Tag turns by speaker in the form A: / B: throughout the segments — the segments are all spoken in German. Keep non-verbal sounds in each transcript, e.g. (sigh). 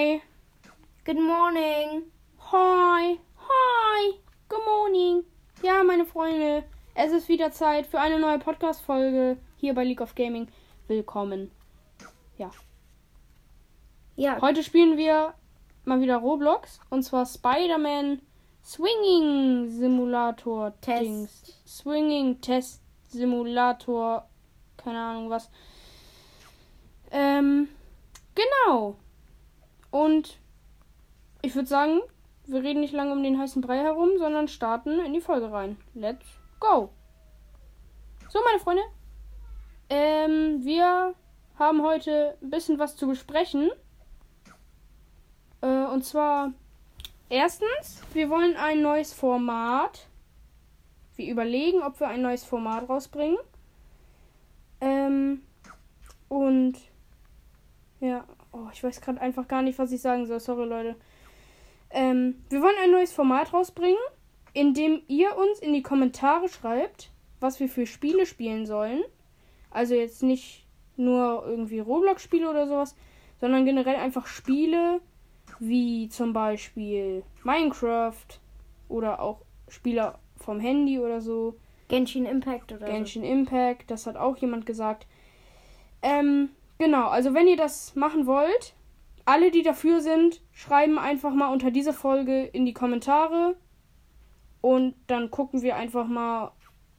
A: Hi.
B: Good morning.
A: Hi. Hi. Good morning. Ja, meine Freunde, es ist wieder Zeit für eine neue Podcast-Folge hier bei League of Gaming. Willkommen. Ja.
B: Ja,
A: Heute spielen wir mal wieder Roblox und zwar Spider-Man Swinging Simulator
B: Test.
A: Dings. Swinging Test Simulator. Keine Ahnung was. Ähm, genau. Und ich würde sagen, wir reden nicht lange um den heißen Brei herum, sondern starten in die Folge rein. Let's go. So, meine Freunde. Ähm, wir haben heute ein bisschen was zu besprechen. Äh, und zwar erstens, wir wollen ein neues Format. Wir überlegen, ob wir ein neues Format rausbringen. Ähm, und ja, oh, ich weiß gerade einfach gar nicht, was ich sagen soll. Sorry, Leute. Ähm, wir wollen ein neues Format rausbringen, in dem ihr uns in die Kommentare schreibt, was wir für Spiele spielen sollen. Also jetzt nicht nur irgendwie Roblox-Spiele oder sowas, sondern generell einfach Spiele wie zum Beispiel Minecraft oder auch Spiele vom Handy oder so.
B: Genshin Impact oder
A: Genshin Impact, das hat auch jemand gesagt. Ähm, genau, also wenn ihr das machen wollt, alle, die dafür sind, schreiben einfach mal unter diese Folge in die Kommentare und dann gucken wir einfach mal,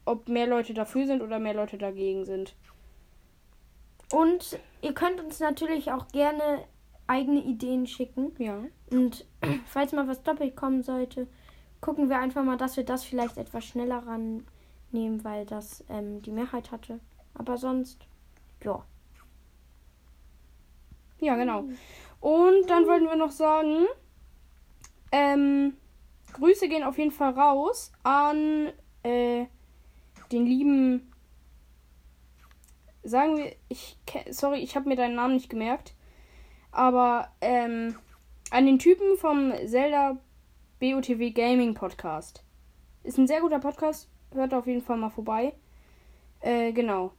A: ob mehr Leute dafür sind oder mehr Leute dagegen sind.
B: Und ihr könnt uns natürlich auch gerne eigene Ideen schicken.
A: Ja.
B: Und (clears throat) falls mal was doppelt kommen sollte, gucken wir einfach mal, dass wir das vielleicht etwas schneller rannehmen, weil das ähm, die Mehrheit hatte. Aber sonst, ja.
A: Ja, genau. Und dann wollten wir noch sagen, ähm, Grüße gehen auf jeden Fall raus an äh, den lieben, sagen wir, ich, sorry, ich habe mir deinen Namen nicht gemerkt, aber ähm, an den Typen vom Zelda BOTW Gaming Podcast. Ist ein sehr guter Podcast, hört auf jeden Fall mal vorbei. Äh, genau.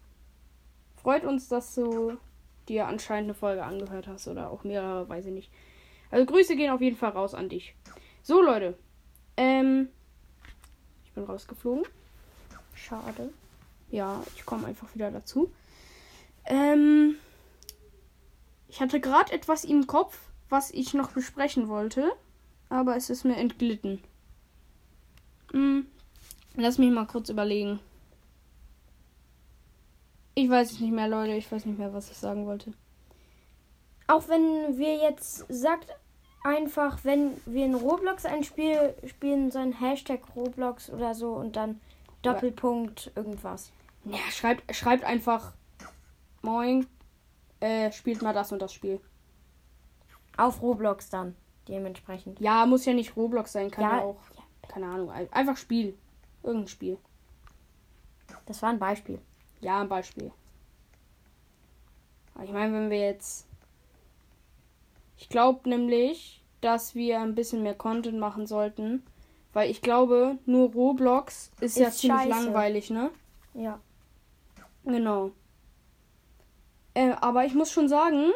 A: Freut uns, dass du dir anscheinend eine Folge angehört hast oder auch mehrere, weiß ich nicht. Also Grüße gehen auf jeden Fall raus an dich. So, Leute. Ähm, ich bin rausgeflogen.
B: Schade.
A: Ja, ich komme einfach wieder dazu. Ähm, ich hatte gerade etwas im Kopf, was ich noch besprechen wollte, aber es ist mir entglitten. Hm, lass mich mal kurz überlegen. Ich weiß es nicht mehr, Leute. Ich weiß nicht mehr, was ich sagen wollte.
B: Auch wenn wir jetzt sagt einfach, wenn wir in Roblox ein Spiel spielen, so ein Hashtag Roblox oder so und dann Doppelpunkt irgendwas.
A: Ja, schreibt, schreibt einfach Moin, äh, spielt mal das und das Spiel.
B: Auf Roblox dann, dementsprechend.
A: Ja, muss ja nicht Roblox sein, kann ja,
B: Ja,
A: auch, keine Ahnung, ein- einfach Spiel. Irgendein Spiel.
B: Das war ein Beispiel.
A: Ja, ein Beispiel. Ich meine, wenn wir jetzt. Ich glaube nämlich, dass wir ein bisschen mehr Content machen sollten. Weil ich glaube, nur Roblox ist, ja
B: Ist
A: ziemlich
B: scheiße.
A: langweilig, ne?
B: Ja.
A: Genau. Äh, aber ich muss schon sagen,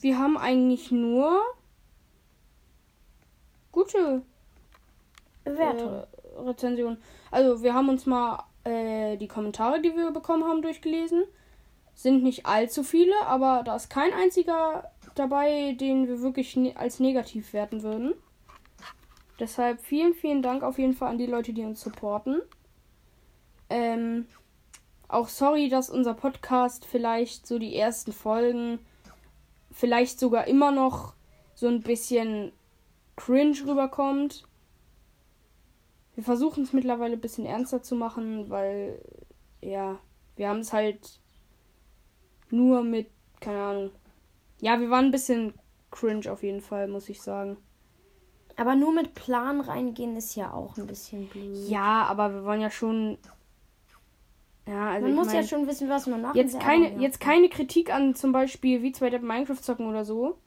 A: wir haben eigentlich nur gute
B: Bewertung.
A: äh, Rezensionen. Also wir haben uns mal äh, die Kommentare, die wir bekommen haben, durchgelesen. Sind nicht allzu viele, aber da ist kein einziger dabei, den wir wirklich ne als negativ werten würden. Deshalb vielen, vielen Dank auf jeden Fall an die Leute, die uns supporten. Ähm, auch sorry, dass unser Podcast vielleicht so die ersten Folgen vielleicht sogar immer noch so ein bisschen cringe rüberkommt. Wir versuchen es mittlerweile ein bisschen ernster zu machen, weil ja, wir haben es halt nur mit, keine Ahnung. Ja, wir waren ein bisschen cringe auf jeden Fall, muss ich sagen.
B: Aber nur mit Plan reingehen ist ja auch ein bisschen blöd.
A: Ja, aber wir wollen ja schon. Ja, also
B: man muss
A: mein,
B: ja schon wissen, was man macht.
A: jetzt keine, jetzt keine Kritik an zum Beispiel wie zwei Depp Minecraft zocken oder so.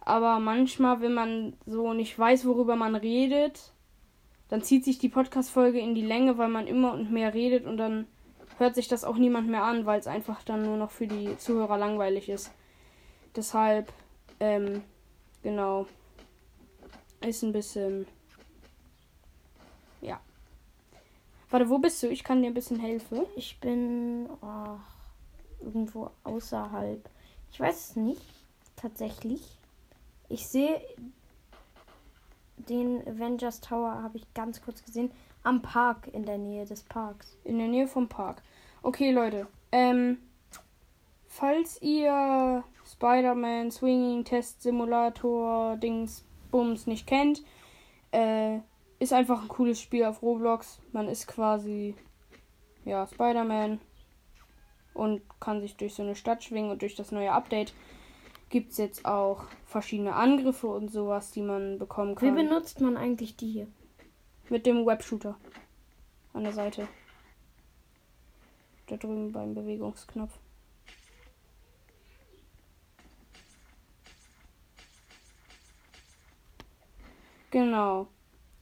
A: Aber manchmal, wenn man so nicht weiß, worüber man redet, dann zieht sich die Podcast-Folge in die Länge, weil man immer und mehr redet und dann hört sich das auch niemand mehr an, weil es einfach dann nur noch für die Zuhörer langweilig ist. Deshalb, ähm, Genau. Ist ein bisschen. Ja. Warte, wo bist du? Ich kann dir ein bisschen helfen.
B: Ich bin oh, irgendwo außerhalb. Ich weiß es nicht. Tatsächlich. Ich sehe den Avengers Tower, habe ich ganz kurz gesehen. Am Park, in der Nähe des Parks.
A: In der Nähe vom Park. Okay, Leute. Ähm, falls ihr Spider-Man Swinging Test Simulator Dings Bums nicht kennt, äh, ist einfach ein cooles Spiel auf Roblox. Man ist quasi ja Spider-Man und kann sich durch so eine Stadt schwingen und durch das neue Update gibt es jetzt auch verschiedene Angriffe und sowas, die man bekommen
B: Wie
A: kann.
B: benutzt man eigentlich die hier?
A: Mit dem Webshooter an der Seite. Da drüben beim Bewegungsknopf. Genau.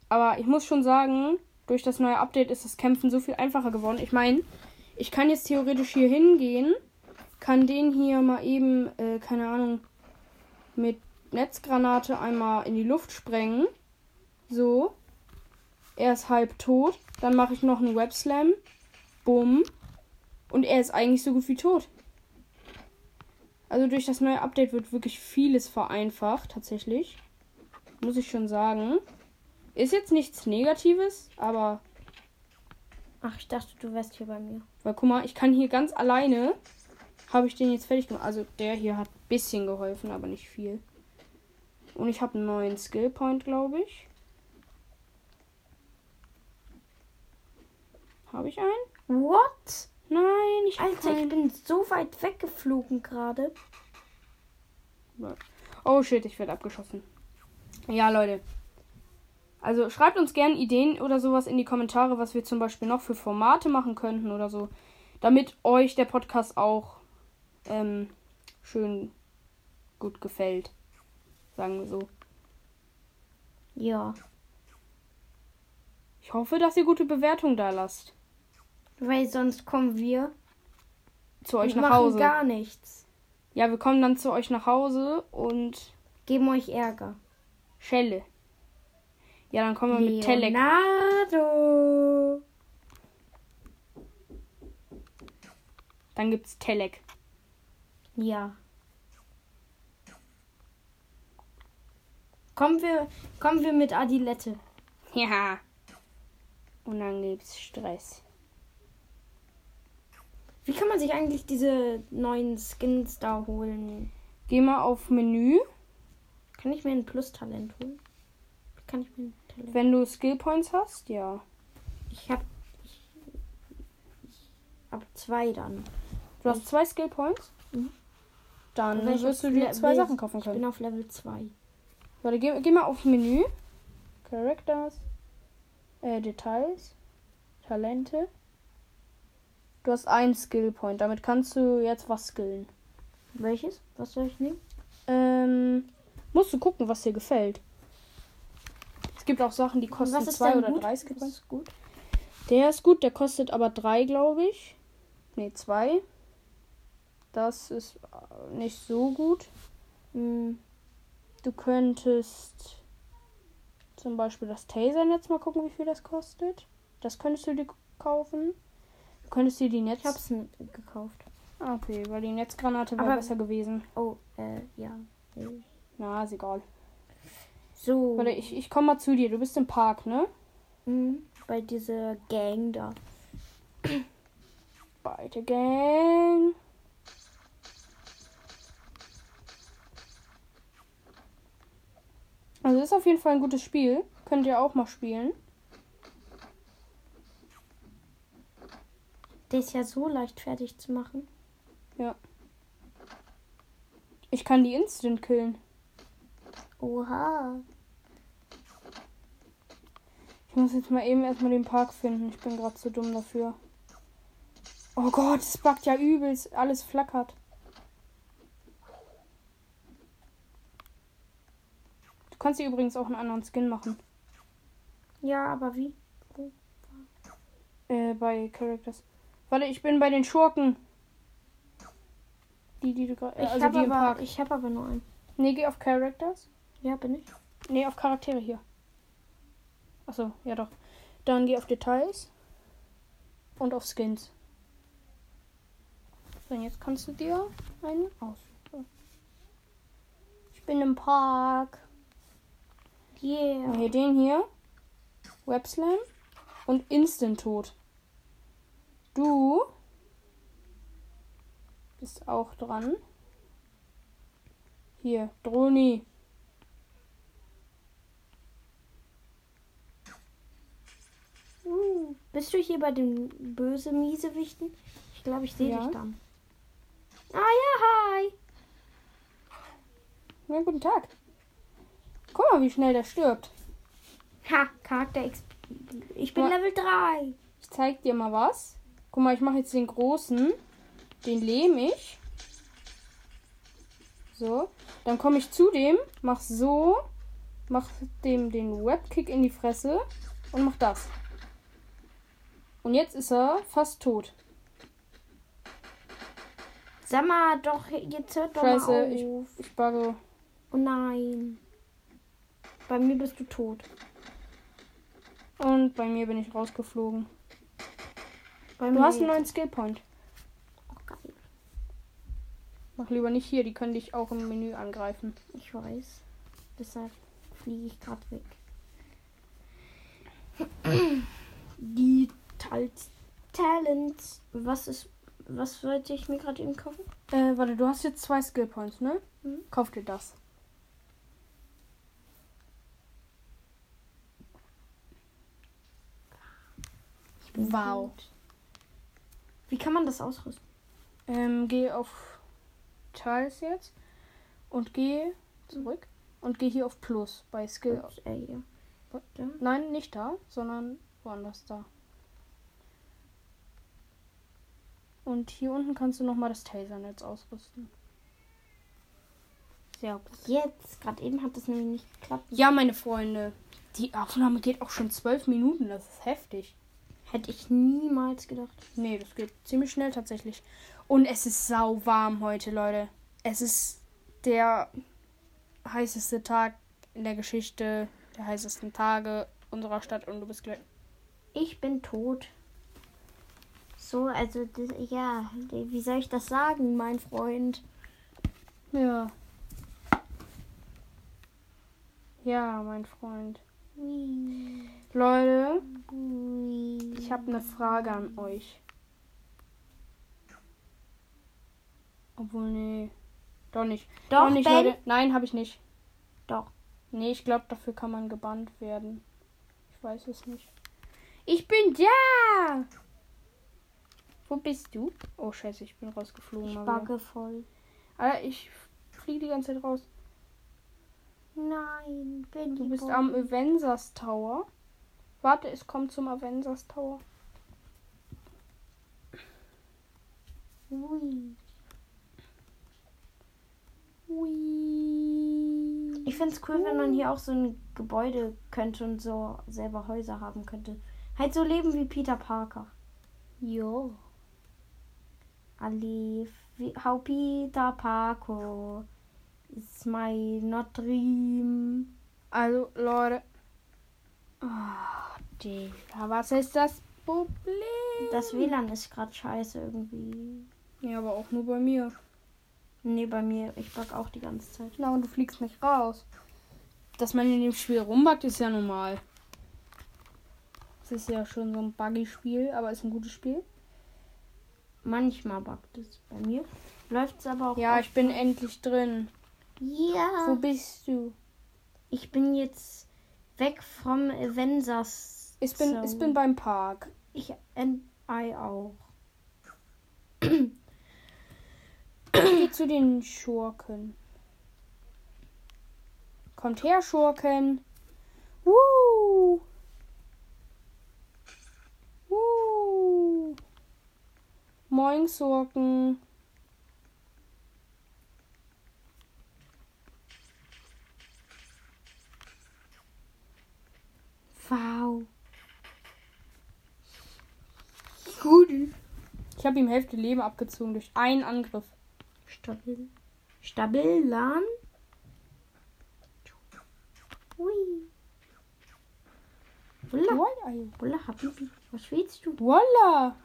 A: Aber ich muss schon sagen, durch das neue Update ist das Kämpfen so viel einfacher geworden. Ich meine, ich kann jetzt theoretisch hier hingehen, kann den hier mal eben, äh, keine Ahnung, mit Netzgranate einmal in die Luft sprengen. So. Er ist halb tot. Dann mache ich noch einen Webslam. Bumm. Und er ist eigentlich so gut wie tot. Also durch das neue Update wird wirklich vieles vereinfacht, tatsächlich. Muss ich schon sagen. Ist jetzt nichts Negatives, aber.
B: Ach, ich dachte, du wärst hier bei mir.
A: Weil guck mal, ich kann hier ganz alleine. Habe ich den jetzt fertig gemacht. Also der hier hat ein bisschen geholfen, aber nicht viel. Und ich habe einen neuen Skill Point, glaube ich. Habe ich einen?
B: What?
A: Nein, ich
B: Alter, ich
A: keinen.
B: bin so weit weggeflogen gerade.
A: Oh shit, ich werde abgeschossen. Ja, Leute. Also schreibt uns gerne Ideen oder sowas in die Kommentare, was wir zum Beispiel noch für Formate machen könnten oder so. Damit euch der Podcast auch ähm, schön gut gefällt. Sagen wir so.
B: Ja.
A: Ich hoffe, dass ihr gute Bewertungen da lasst.
B: Weil sonst kommen wir
A: Zu euch nach
B: machen
A: Hause.
B: gar nichts.
A: Ja, wir kommen dann zu euch nach Hause und
B: Geben euch Ärger.
A: Schelle. Ja, dann kommen wir mit Telek.
B: Leonardo.
A: Dann gibt's Telek.
B: Ja. Kommen wir, kommen wir mit Adilette.
A: Ja. Und dann gibt's Stress.
B: Wie kann man sich eigentlich diese neuen Skins da holen?
A: Geh mal auf Menü.
B: Kann ich mir ein Plus-Talent holen? Kann ich mir ein Talent?
A: Wenn du Skill Points hast, ja.
B: Ich hab. Ich, ich hab zwei dann.
A: Du hast zwei Skill Points.
B: Mhm.
A: Dann
B: Welches
A: wirst du dir zwei Sachen kaufen
B: Ich bin
A: können.
B: auf Level 2.
A: Warte, geh, geh mal auf Menü. Characters. Äh, Details. Talente. Du hast ein Skill Point. Damit kannst du jetzt was skillen.
B: Welches? Was soll ich nehmen?
A: Ähm, musst du gucken, was dir gefällt. Es gibt auch Sachen, die kosten
B: Was ist
A: zwei
B: denn
A: oder
B: gut?
A: drei
B: Was
A: Skill Points.
B: ist gut?
A: Der ist gut, der kostet aber drei, glaube ich. Ne, zwei. Das ist nicht so gut.
B: Hm,
A: Du könntest zum Beispiel das Tasern jetzt mal gucken, wie viel das kostet. Das könntest du dir kaufen. Du könntest dir die Netz...
B: ich hab's gekauft.
A: Ah, Okay, weil die Netzgranate wäre
B: Aber-
A: besser gewesen.
B: Oh, äh, ja.
A: Na, ist egal.
B: So.
A: Warte, ich, ich komm mal zu dir. Du bist im Park, ne?
B: Hm, bei dieser Gang da.
A: Beide Gang. Also ist auf jeden Fall ein gutes Spiel. Könnt ihr auch mal spielen.
B: Der ist ja so leicht fertig zu machen.
A: Ich kann die instant killen.
B: Oha.
A: Ich muss jetzt mal eben erstmal den Park finden. Ich bin gerade zu dumm dafür. Oh Gott, es buggt ja übelst. Alles flackert. Kannst dir übrigens auch einen anderen Skin machen.
B: Ja, aber wie?
A: Äh, bei Characters. Warte, ich bin bei den Schurken. Die, die du gerade.
B: Ich
A: Also die im
B: aber,
A: Park.
B: ich hab aber nur einen.
A: Nee, geh auf Characters.
B: Ja, bin ich.
A: Nee, auf Charaktere hier. Achso, ja doch. Dann geh auf Details. Und auf Skins. So, und jetzt kannst du dir einen aussuchen. Ich bin im Park.
B: Yeah.
A: Hier den hier. Webslam. Und Instant Tod. Du bist auch dran. Hier, Droni.
B: Uh, bist du hier bei den böse Miesewichten? Ich glaube, ich sehe
A: Ja.
B: dich dann. Ah ja, hi.
A: Ja, guten Tag. Guck mal, wie schnell der stirbt.
B: Ha, Charakter X. Ich bin
A: Ja.
B: Level 3.
A: Ich zeig dir mal was. Guck mal, ich mache jetzt den großen. Den lehme ich. So. Dann komme ich zu dem, mach so, mach dem den Webkick in die Fresse und mach das. Und jetzt ist er fast tot.
B: Sag mal doch, jetzt hört doch
A: Scheiße,
B: mal
A: ich,
B: auf.
A: ich bugge.
B: Oh nein. Bei mir bist du tot.
A: Und bei mir bin ich rausgeflogen.
B: Bei
A: Du hast einen neuen Skillpoint.
B: Oh, geil.
A: Mach lieber nicht hier, die können dich auch im Menü angreifen.
B: Ich weiß. Deshalb fliege ich gerade weg. Die Talents. Talents. Was ist. Was wollte ich mir gerade eben kaufen?
A: Äh, warte, du hast jetzt zwei Skillpoints, ne?
B: Mhm.
A: Kauf dir das. Wow.
B: Wie kann man das ausrüsten?
A: Ähm, geh auf Tiles jetzt und geh zurück und geh hier auf Plus bei Skill.
B: Ups, äh, ja.
A: Nein, nicht da, sondern woanders da. Und hier unten kannst du nochmal das Tasernetz ausrüsten. Sehr gut.
B: Jetzt, gerade eben hat das nämlich nicht geklappt.
A: Ja, meine Freunde, die Aufnahme geht auch schon zwölf Minuten. Das ist heftig.
B: Hätte ich niemals gedacht.
A: Nee, das geht ziemlich schnell tatsächlich. Und es ist sau warm heute, Leute. Es ist der heißeste Tag in der Geschichte der heißesten Tage unserer Stadt und du bist gleich.
B: Ich bin tot. So, also, ja, wie soll ich das sagen, mein Freund?
A: Ja. Ja, mein Freund.
B: Ui,
A: Leute, ich habe eine Frage an euch. Obwohl, nee. Doch nicht.
B: Doch,
A: nicht,
B: Ben.
A: Leute. Nein, habe ich nicht.
B: Doch.
A: Nee, ich glaube, dafür kann man gebannt werden. Ich weiß es nicht. Ich bin da! Wo bist du? Oh, scheiße, ich bin rausgeflogen.
B: Ich bugge voll.
A: Alter, ich fliege die ganze Zeit raus.
B: Nein, bin
A: Du bist
B: Bo-
A: am Avengers Tower. Warte, es kommt zum Avengers Tower.
B: Ui.
A: Ui.
B: Ich finde es cool, wenn man hier auch so ein Gebäude könnte und so selber Häuser haben könnte. Halt so leben wie Peter Parker.
A: Jo.
B: Wie, how Peter Parker. It's my not dream.
A: Also, Leute. Oh, Digga, was ist das Problem?
B: Das WLAN ist gerade scheiße irgendwie.
A: Ja, aber auch nur bei mir.
B: Nee, bei mir. Ich bug auch die ganze Zeit.
A: Na, und du fliegst nicht raus. Dass man in dem Spiel rumbackt, ist ja normal. Es ist ja schon so ein buggy-Spiel, aber ist ein gutes Spiel.
B: Manchmal buggt es bei mir. Läuft es aber auch.
A: Ja, ich bin endlich drin. Wo
B: Ja.
A: bist du?
B: Ich bin jetzt weg vom Avengers.
A: Ich bin,
B: Zone.
A: ich bin beim Park.
B: Ich and I auch.
A: Geh zu den Schurken. Kommt her, Schurken. Woo! Woo! Moin, Schurken.
B: Wow.
A: Scooty. Ich habe ihm Hälfte Leben abgezogen durch einen Angriff.
B: Stabil. Stabilan? Ui. Walla.
A: Walla,
B: Walla Habibi. Was willst du?
A: Walla.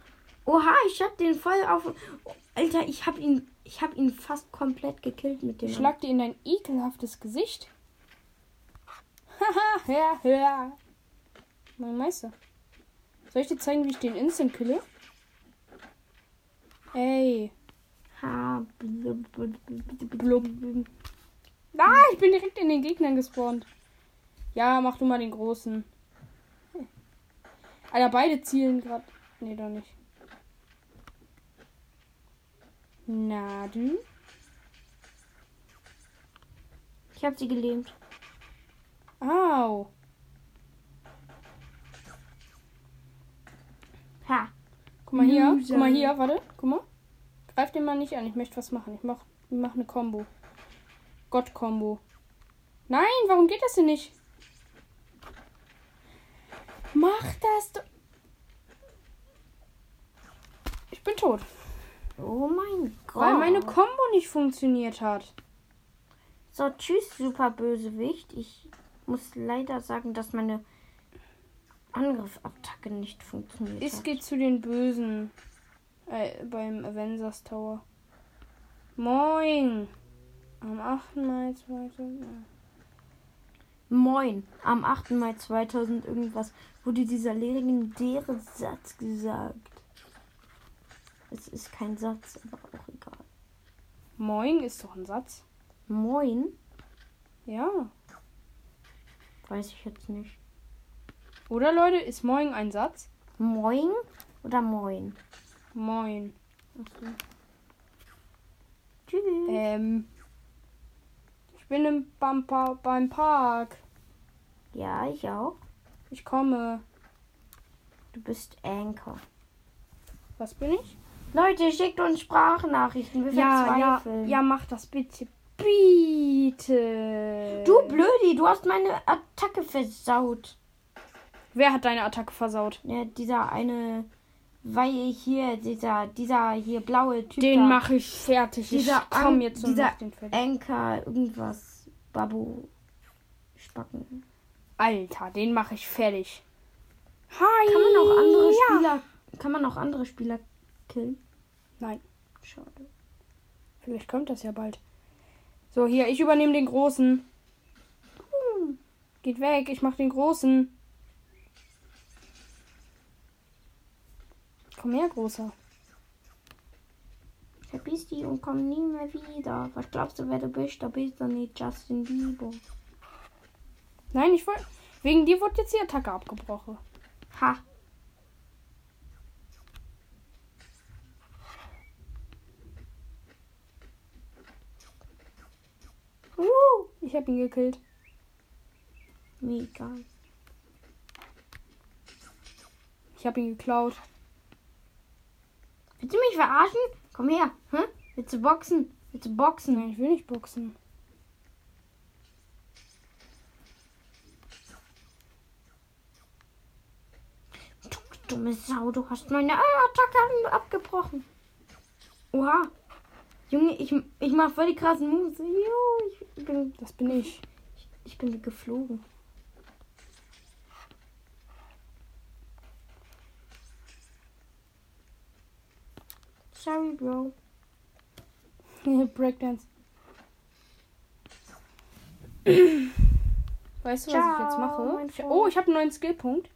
B: Oha, ich hab den voll auf. Alter, ich hab ihn. Ich hab ihn fast komplett gekillt mit dem.
A: Ich schlag dir in dein ekelhaftes Gesicht. (laughs) Haha, ja, ja. Mein Meister. Soll ich dir zeigen, wie ich den instant kille? Ey.
B: Ha, blub.
A: Ah, ich bin direkt in den Gegnern gespawnt. Ja, mach du mal den großen. Alter, beide zielen gerade. Nee, doch nicht. Na, du?
B: Ich hab sie gelähmt.
A: Au.
B: Ha.
A: Guck mal hier.
B: Loser.
A: Guck mal hier, warte. Guck mal. Greif den mal nicht an. Ich möchte was machen. Ich mach, ich mach eine Combo. Gott-Combo. Nein, warum geht das denn nicht? Mach das doch. Ich bin tot.
B: Oh mein Gott.
A: Weil meine Combo nicht funktioniert hat.
B: So, tschüss, super Bösewicht. Ich muss leider sagen, dass meine Angriffsattacke nicht funktioniert
A: Es
B: hat.
A: geht zu den Bösen. Äh, beim Avengers Tower. Moin. Am 8. Mai 2000.
B: Moin. Am 8. Mai 2000 irgendwas wurde dieser legendäre Satz gesagt. Es ist kein Satz, aber auch egal.
A: Moin ist doch ein Satz.
B: Moin?
A: Ja.
B: Weiß ich jetzt nicht.
A: Oder Leute, ist Moin ein Satz?
B: Moin oder Moin?
A: Moin.
B: Achso. Tschüss.
A: Ähm. Ich bin im beim, beim Park.
B: Ja, ich auch.
A: Ich komme.
B: Du bist Anchor.
A: Was bin ich?
B: Leute, schickt uns Sprachnachrichten. Wir
A: Ja, ja, ja, mach das bitte. Bitte.
B: Du Blödi, du hast meine Attacke versaut.
A: Wer hat deine Attacke versaut?
B: Ja, dieser eine, weil hier, dieser, dieser hier blaue Typ.
A: Den mache ich fertig.
B: Dieser
A: ich komm
B: An-
A: jetzt und
B: dieser
A: den fertig.
B: Anker, irgendwas. Babu. Spacken.
A: Alter, den mache ich fertig. Hi.
B: Kann man auch andere
A: ja.
B: Spieler. Kann man auch andere Spieler killen?
A: Nein,
B: Schade.
A: vielleicht kommt das ja bald. So, hier, ich übernehme den großen. Geht weg, ich mach den großen. Komm her, großer.
B: Verpiss dich und komm nie mehr wieder. Was glaubst du, wer du bist? Da bist du nicht Justin Bieber.
A: Nein, ich wollte. Wegen dir wurde jetzt die Attacke abgebrochen.
B: Ha.
A: Uh, ich habe ihn gekillt.
B: Mir egal.
A: Ich habe ihn geklaut.
B: Willst du mich verarschen? Komm her. Hä? Willst du boxen? Willst du boxen?
A: Nein, ich will nicht boxen.
B: Du dumme Sau, du hast meine Attacke abgebrochen. Oha. Junge, ich, ich mach voll die krassen Moves. Jo, ich bin,
A: Das bin ich.
B: ich, ich bin geflogen. Sorry, Bro. (laughs)
A: Breakdance. (clears throat) weißt du, was ich jetzt
B: Ciao,
A: mache? Ich, oh, ich habe einen neuen Skillpunkt.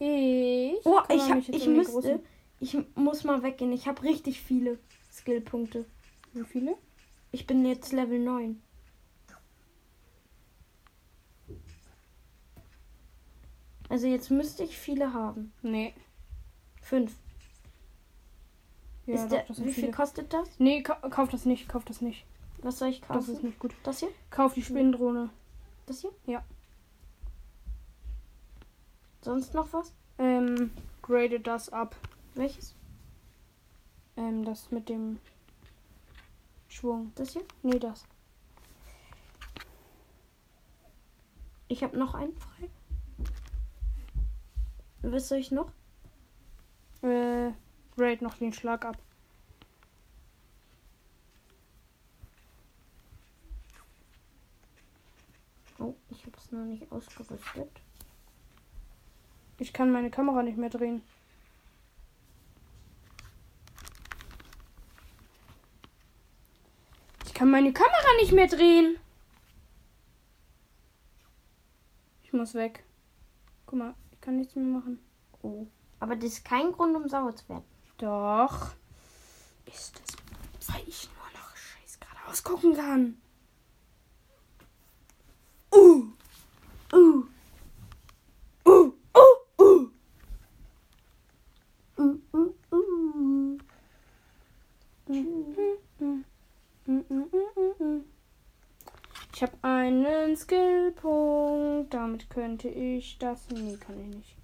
A: Ich.
B: Oh, ich, hab, ich müsste.
A: großen.
B: Ich muss mal weggehen. Ich habe richtig viele Skillpunkte.
A: Wie viele?
B: Ich bin jetzt Level 9. Also jetzt müsste ich viele haben.
A: Nee.
B: Fünf.
A: Ja, doch,
B: der,
A: das
B: wie viel
A: viele.
B: kostet das?
A: Nee, ka kauf das nicht, kauf das nicht.
B: Was soll ich
A: Das
B: kaufen?
A: ist nicht gut.
B: Das hier?
A: Kauf die Spinndrohne.
B: Das hier?
A: Ja.
B: Sonst noch was?
A: Ähm, grade das ab.
B: Welches?
A: Ähm, das mit dem Schwung.
B: Das hier?
A: Nee, das.
B: Ich habe noch einen frei. Was soll ich noch?
A: Grade noch den Schlag ab.
B: Oh, ich habe es noch nicht ausgerüstet.
A: Ich kann meine Kamera nicht mehr drehen. Ich kann meine Kamera nicht mehr drehen. Ich muss weg. Guck mal, ich kann nichts mehr machen.
B: Oh. Aber das ist kein Grund, um sauer zu werden.
A: Doch. Ist das, weil ich nur noch scheiß geradeaus gucken kann. Uh. Uh. Uh. Uh. Uh.
B: Uh, uh, uh.
A: Ich habe einen Skillpunkt. Damit könnte ich das. Nee, kann ich nicht.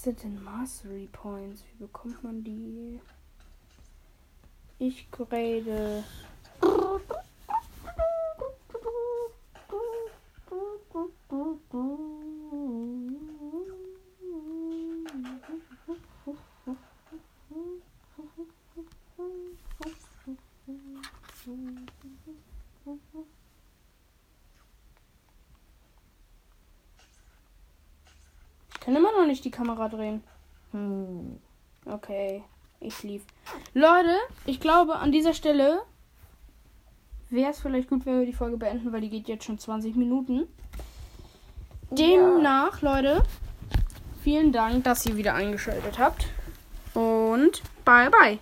A: Was sind denn Mastery Points? Wie bekommt man die? Ich grade. Ich kann immer noch nicht die Kamera drehen.
B: Hm.
A: Okay, ich lief. Leute, ich glaube, an dieser Stelle wäre es vielleicht gut, wenn wir die Folge beenden, weil die geht jetzt schon 20 Minuten. Demnach, Leute, vielen Dank, dass ihr wieder eingeschaltet habt. Und bye bye.